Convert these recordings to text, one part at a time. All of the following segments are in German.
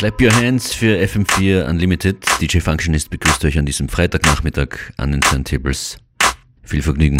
Clap Your Hands für FM4 Unlimited. DJ Functionist begrüßt euch an diesem Freitagnachmittag an den Turntables. Viel Vergnügen.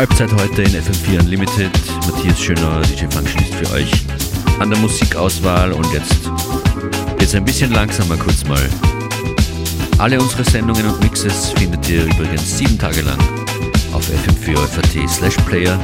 Halbzeit heute in FM4 Unlimited. Matthias Schöner, DJ Functionist für euch an der Musikauswahl und jetzt geht's ein bisschen langsamer kurz mal. Alle unsere Sendungen und Mixes findet ihr übrigens sieben Tage lang auf fm4 slash player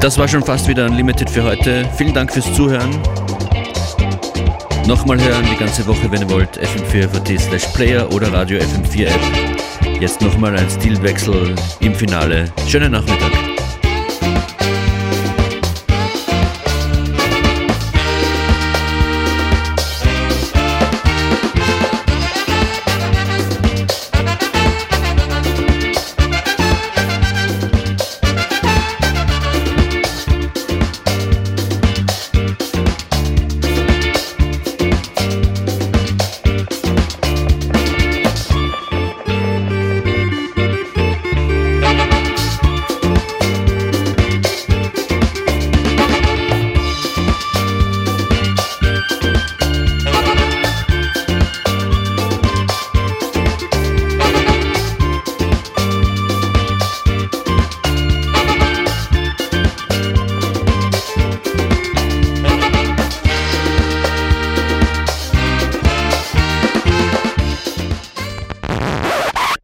Das war schon fast wieder Unlimited für heute. Vielen Dank fürs Zuhören. Nochmal hören die ganze Woche, wenn ihr wollt, fm4.at slash player oder Radio FM4 App. Jetzt nochmal ein Stilwechsel im Finale. Schönen Nachmittag.